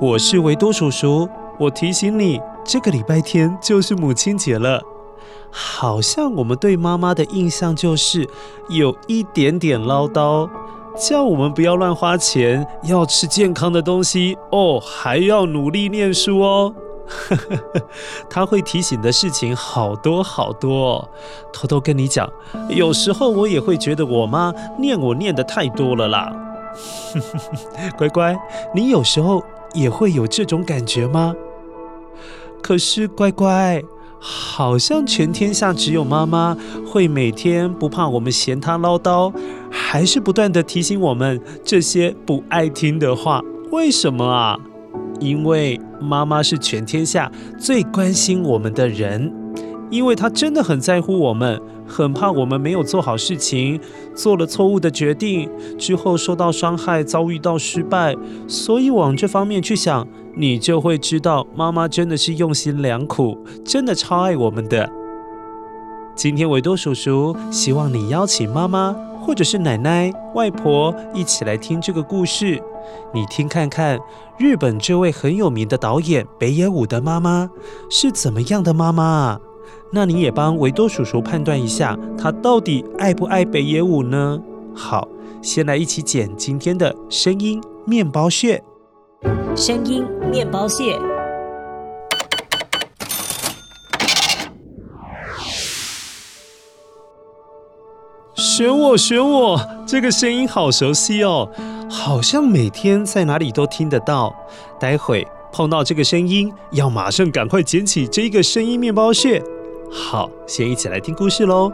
我是维多叔叔。我提醒你，这个礼拜天就是母亲节了。好像我们对妈妈的印象就是有一点点唠叨，叫我们不要乱花钱，要吃健康的东西哦，还要努力念书哦。她会提醒的事情好多好多。偷偷跟你讲，有时候我也会觉得我妈念我念得太多了啦。乖乖，你有时候也会有这种感觉吗？可是乖乖，好像全天下只有妈妈会每天不怕我们嫌她唠叨，还是不断的提醒我们这些不爱听的话。为什么啊？因为妈妈是全天下最关心我们的人，因为她真的很在乎我们。很怕我们没有做好事情，做了错误的决定之后受到伤害，遭遇到失败，所以往这方面去想，你就会知道妈妈真的是用心良苦，真的超爱我们的。今天维多叔叔希望你邀请妈妈或者是奶奶、外婆一起来听这个故事，你听看看日本这位很有名的导演北野武的妈妈是怎么样的妈妈啊？那你也帮维多叔叔判断一下，他到底爱不爱北野武呢？好，先来一起剪今天的声音面包屑。声音面包屑，选我，选我！这个声音好熟悉哦，好像每天在哪里都听得到。待会碰到这个声音，要马上赶快捡起这个声音面包屑。好，先一起来听故事喽。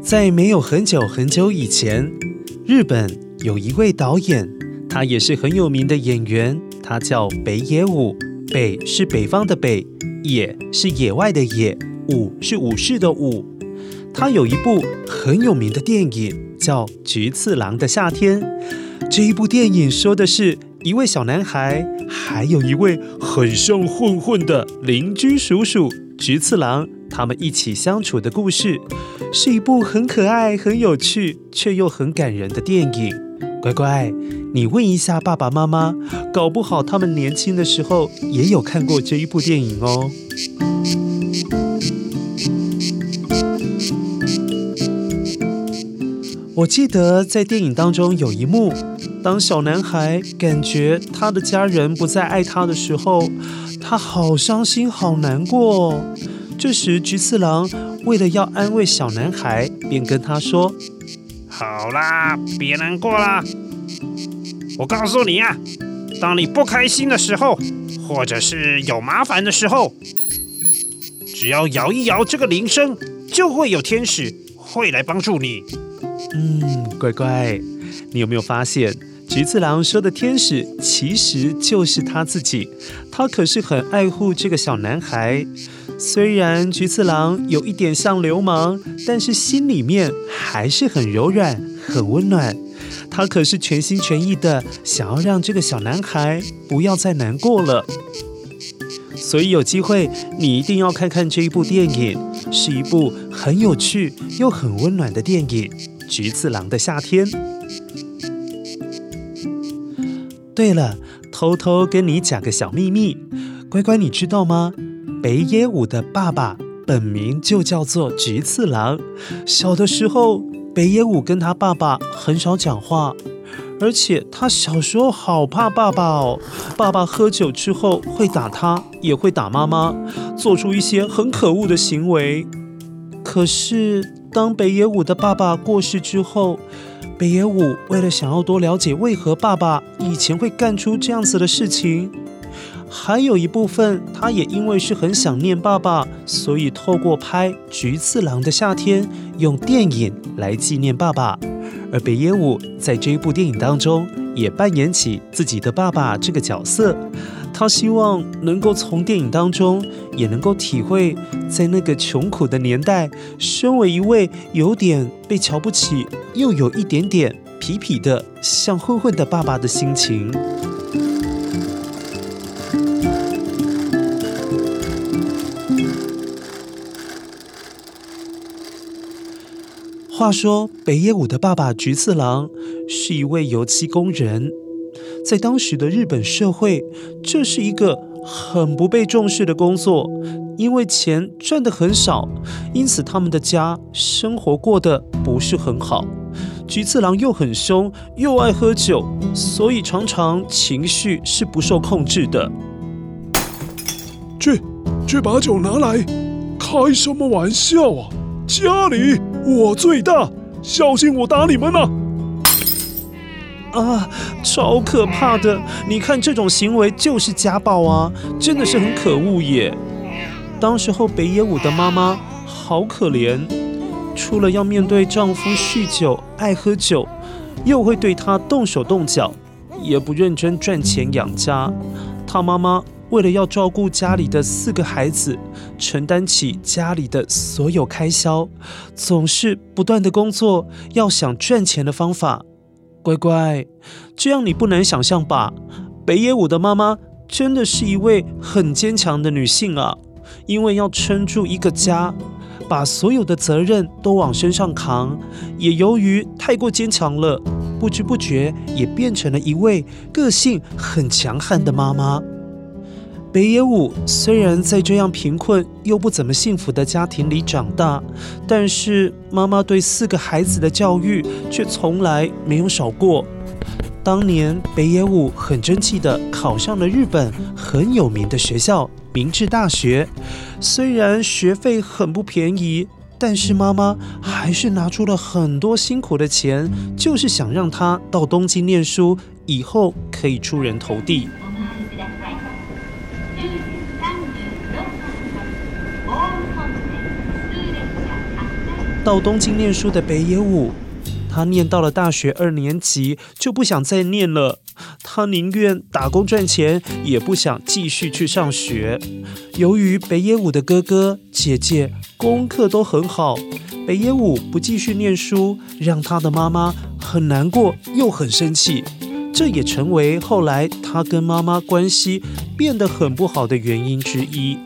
在没有很久很久以前，日本有一位导演，他也是很有名的演员，他叫北野武。北是北方的北，野是野外的野，武是武士的武。他有一部很有名的电影，叫《菊次郎的夏天》。这一部电影说的是一位小男孩，还有一位很像混混的邻居叔叔菊次郎，他们一起相处的故事，是一部很可爱、很有趣却又很感人的电影。乖乖，你问一下爸爸妈妈，搞不好他们年轻的时候也有看过这一部电影哦。我记得在电影当中有一幕，当小男孩感觉他的家人不再爱他的时候，他好伤心、好难过。这时菊次郎为了要安慰小男孩，便跟他说：“好啦，别难过啦。我告诉你啊，当你不开心的时候，或者是有麻烦的时候，只要摇一摇这个铃声，就会有天使会来帮助你。”嗯，乖乖，你有没有发现，菊次郎说的天使其实就是他自己，他可是很爱护这个小男孩。虽然菊次郎有一点像流氓，但是心里面还是很柔软、很温暖。他可是全心全意的想要让这个小男孩不要再难过了。所以有机会你一定要看看这一部电影，是一部很有趣又很温暖的电影《菊次郎的夏天》。对了，偷偷跟你讲个小秘密，乖乖，你知道吗？北野武的爸爸本名就叫做菊次郎。小的时候，北野武跟他爸爸很少讲话，而且他小时候好怕爸爸哦。爸爸喝酒之后会打他，也会打妈妈，做出一些很可恶的行为。可是当北野武的爸爸过世之后，北野武为了想要多了解为何爸爸以前会干出这样子的事情。还有一部分，他也因为是很想念爸爸，所以透过拍《菊次郎的夏天》，用电影来纪念爸爸。而北野武在这一部电影当中，也扮演起自己的爸爸这个角色。他希望能够从电影当中，也能够体会在那个穷苦的年代，身为一位有点被瞧不起，又有一点点痞痞的像混混的爸爸的心情。话说，北野武的爸爸菊次郎是一位油漆工人，在当时的日本社会，这是一个很不被重视的工作，因为钱赚得很少，因此他们的家生活过得不是很好。菊次郎又很凶，又爱喝酒，所以常常情绪是不受控制的。去，去把酒拿来！开什么玩笑啊！家里我最大，小心我打你们呐！啊，超可怕的！你看这种行为就是家暴啊，真的是很可恶耶。当时候北野武的妈妈好可怜，除了要面对丈夫酗酒、爱喝酒，又会对他动手动脚，也不认真赚钱养家。她妈妈。为了要照顾家里的四个孩子，承担起家里的所有开销，总是不断的工作，要想赚钱的方法。乖乖，这样你不难想象吧？北野武的妈妈真的是一位很坚强的女性啊！因为要撑住一个家，把所有的责任都往身上扛，也由于太过坚强了，不知不觉也变成了一位个性很强悍的妈妈。北野武虽然在这样贫困又不怎么幸福的家庭里长大，但是妈妈对四个孩子的教育却从来没有少过。当年北野武很争气的考上了日本很有名的学校明治大学，虽然学费很不便宜，但是妈妈还是拿出了很多辛苦的钱，就是想让他到东京念书，以后可以出人头地。到东京念书的北野武，他念到了大学二年级就不想再念了。他宁愿打工赚钱，也不想继续去上学。由于北野武的哥哥姐姐功课都很好，北野武不继续念书，让他的妈妈很难过又很生气。这也成为后来他跟妈妈关系变得很不好的原因之一。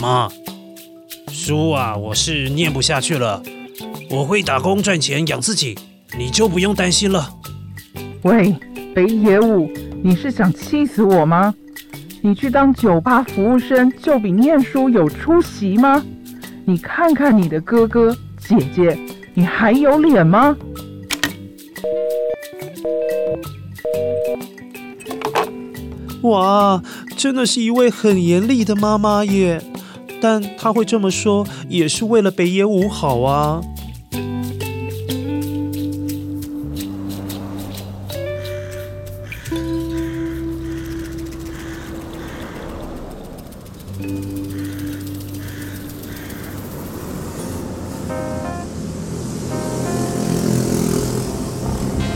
妈，书啊，我是念不下去了。我会打工赚钱养自己，你就不用担心了。喂，北野武，你是想气死我吗？你去当酒吧服务生就比念书有出息吗？你看看你的哥哥姐姐，你还有脸吗？哇真的是一位很严厉的妈妈耶。但她会这么说也是为了北野武好啊。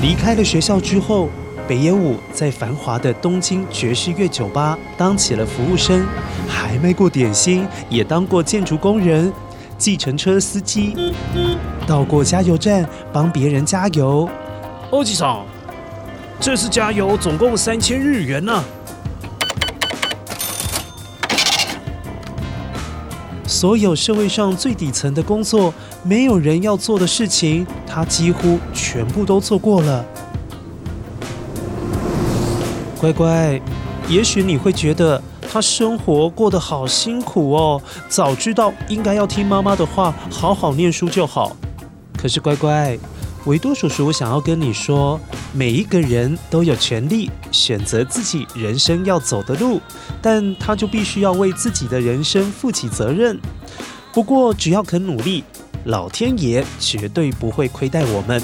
离开了学校之后北野武在繁华的东京爵士乐酒吧当起了服务生，还卖过点心，也当过建筑工人、计程车司机，到过加油站帮别人加油。欧吉桑，这次加油总共三千日元呢、啊。所有社会上最底层的工作，没有人要做的事情，他几乎全部都做过了。乖乖，也许你会觉得他生活过得好辛苦哦，早知道应该要听妈妈的话，好好念书就好。可是乖乖。维多叔叔想要跟你说，每一个人都有权利选择自己人生要走的路，但他就必须要为自己的人生负起责任。不过，只要肯努力，老天爷绝对不会亏待我们。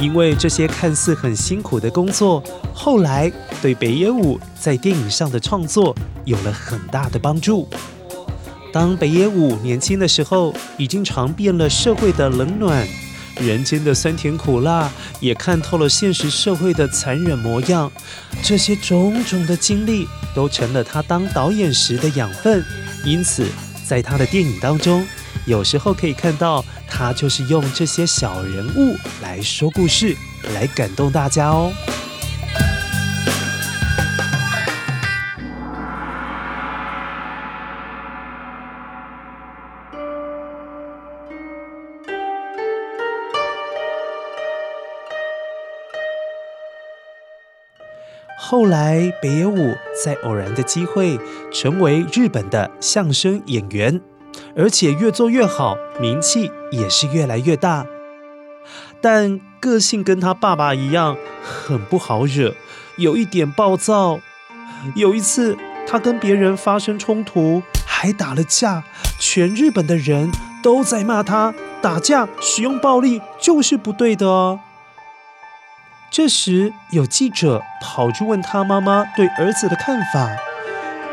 因为这些看似很辛苦的工作，后来对北野武在电影上的创作有了很大的帮助。当北野武年轻的时候，已经尝遍了社会的冷暖，人间的酸甜苦辣，也看透了现实社会的残忍模样。这些种种的经历，都成了他当导演时的养分。因此，在他的电影当中，有时候可以看到。他就是用这些小人物来说故事，来感动大家哦。后来，北野武在偶然的机会成为日本的相声演员。而且越做越好，名气也是越来越大。但个性跟他爸爸一样，很不好惹，有一点暴躁。有一次，他跟别人发生冲突，还打了架，全日本的人都在骂他，打架使用暴力就是不对的哦。这时，有记者跑去问他妈妈对儿子的看法。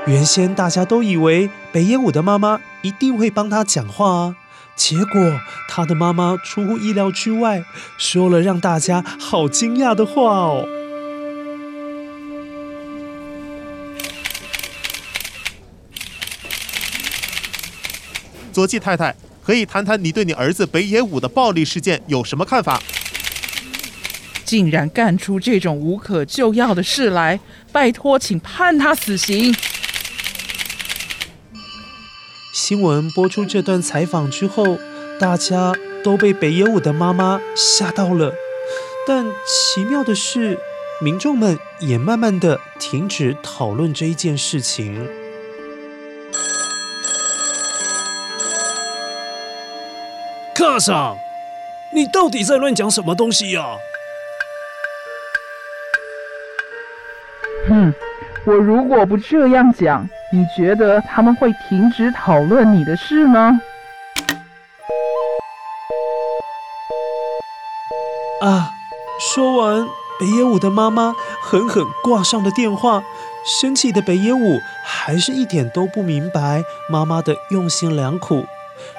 原先大家都以为北野武的妈妈一定会帮他讲话啊，结果他的妈妈出乎意料之外，说了让大家好惊讶的话哦。佐纪太太，可以谈谈你对你儿子北野武的暴力事件有什么看法？竟然干出这种无可救药的事来，拜托，请判他死刑。新闻播出这段采访之后，大家都被北野武的妈妈吓到了。但奇妙的是，民众们也慢慢的停止讨论这一件事情。卡桑，你到底在乱讲什么东西呀？哼，我如果不这样讲。你觉得他们会停止讨论你的事吗？啊！说完，北野武的妈妈狠狠挂上了电话。生气的北野武还是一点都不明白妈妈的用心良苦，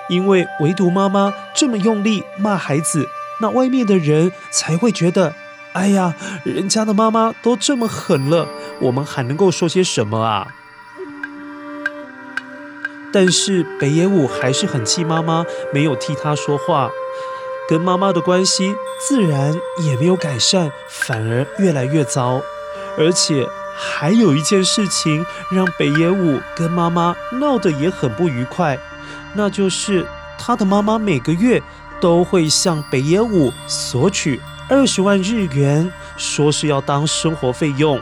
因为唯独妈妈这么用力骂孩子，那外面的人才会觉得：哎呀，人家的妈妈都这么狠了，我们还能够说些什么啊？但是北野武还是很气妈妈没有替他说话，跟妈妈的关系自然也没有改善，反而越来越糟。而且还有一件事情让北野武跟妈妈闹得也很不愉快，那就是他的妈妈每个月都会向北野武索取二十万日元，说是要当生活费用。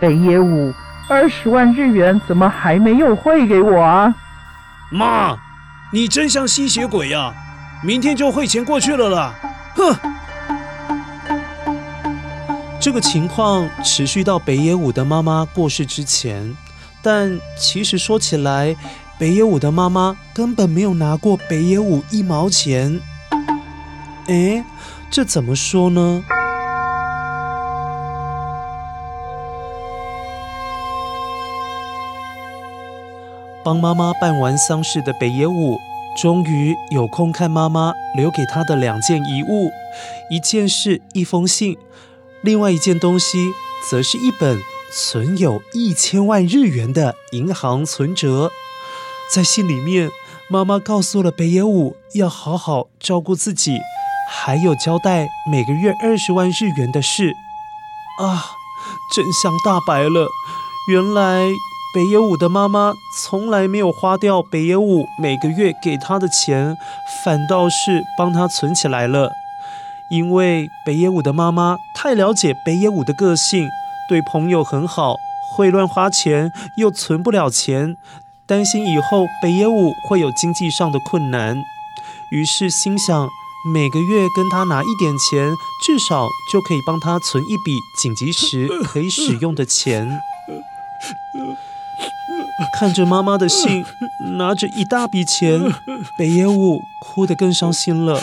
北野武。二十万日元怎么还没有汇给我啊？妈，你真像吸血鬼呀！明天就汇钱过去了啦！哼！这个情况持续到北野武的妈妈过世之前，但其实说起来，北野武的妈妈根本没有拿过北野武一毛钱。诶，这怎么说呢？帮妈妈办完丧事的北野武，终于有空看妈妈留给他的两件遗物，一件是一封信，另外一件东西则是一本存有一千万日元的银行存折。在信里面，妈妈告诉了北野武要好好照顾自己，还有交代每个月二十万日元的事。啊，真相大白了，原来。北野武的妈妈从来没有花掉北野武每个月给她的钱，反倒是帮他存起来了。因为北野武的妈妈太了解北野武的个性，对朋友很好，会乱花钱，又存不了钱，担心以后北野武会有经济上的困难，于是心想每个月跟他拿一点钱，至少就可以帮他存一笔紧急时可以使用的钱。看着妈妈的信，拿着一大笔钱，北野武哭得更伤心了。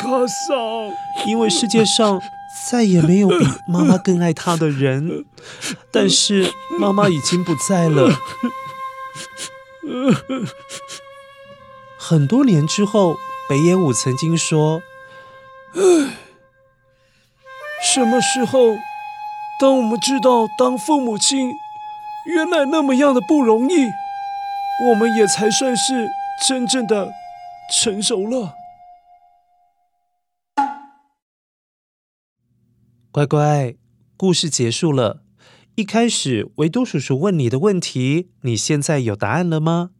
卡桑，因为世界上再也没有比妈妈更爱他的人，但是妈妈已经不在了。很多年之后，北野武曾经说：“唉，什么时候，当我们知道当父母亲……”原来那么样的不容易，我们也才算是真正的成熟了。乖乖，故事结束了。一开始维多叔叔问你的问题，你现在有答案了吗？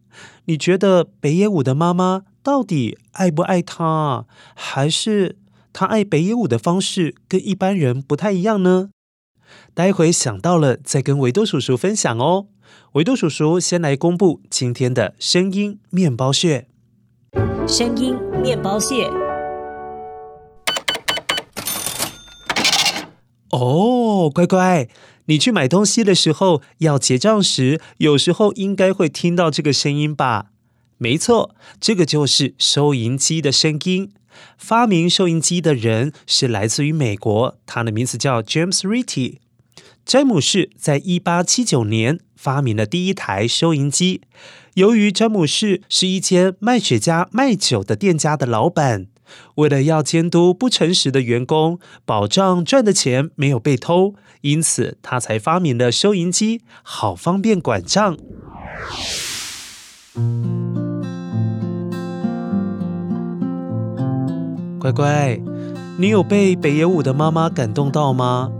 你觉得北野武的妈妈到底爱不爱他，还是他爱北野武的方式跟一般人不太一样呢？待会想到了再跟维多叔叔分享哦。维多叔叔先来公布今天的声音面包屑。声音面包屑。哦，乖乖，你去买东西的时候要结账时，有时候应该会听到这个声音吧？没错，这个就是收银机的声音。发明收银机的人是来自于美国，他的名字叫 James Ritty。詹姆士在一八七九年发明了第一台收银机。由于詹姆士是一间卖雪茄、卖酒的店家的老板，为了要监督不诚实的员工，保障赚的钱没有被偷，因此他才发明了收银机，好方便管账。乖乖，你有被北野武的妈妈感动到吗？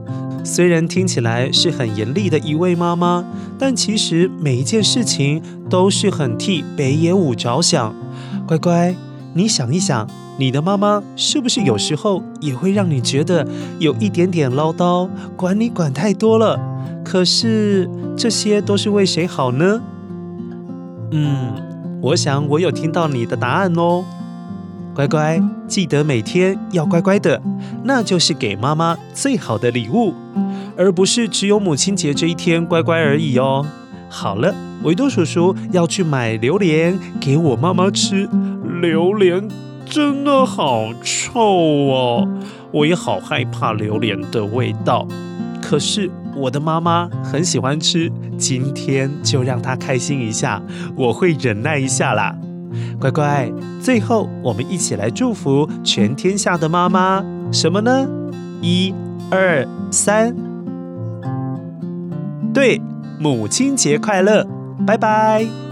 虽然听起来是很严厉的一位妈妈，但其实每一件事情都是很替北野武着想。乖乖，你想一想，你的妈妈是不是有时候也会让你觉得有一点点唠叨，管你管太多了？可是这些都是为谁好呢？嗯，我想我有听到你的答案哦。乖乖，记得每天要乖乖的，那就是给妈妈最好的礼物，而不是只有母亲节这一天乖乖而已哦。好了，维多叔叔要去买榴莲给我妈妈吃，榴莲真的好臭哦，我也好害怕榴莲的味道。可是我的妈妈很喜欢吃，今天就让她开心一下，我会忍耐一下啦。乖乖，最后我们一起来祝福全天下的妈妈，什么呢？一、二、三，对，母亲节快乐！拜拜。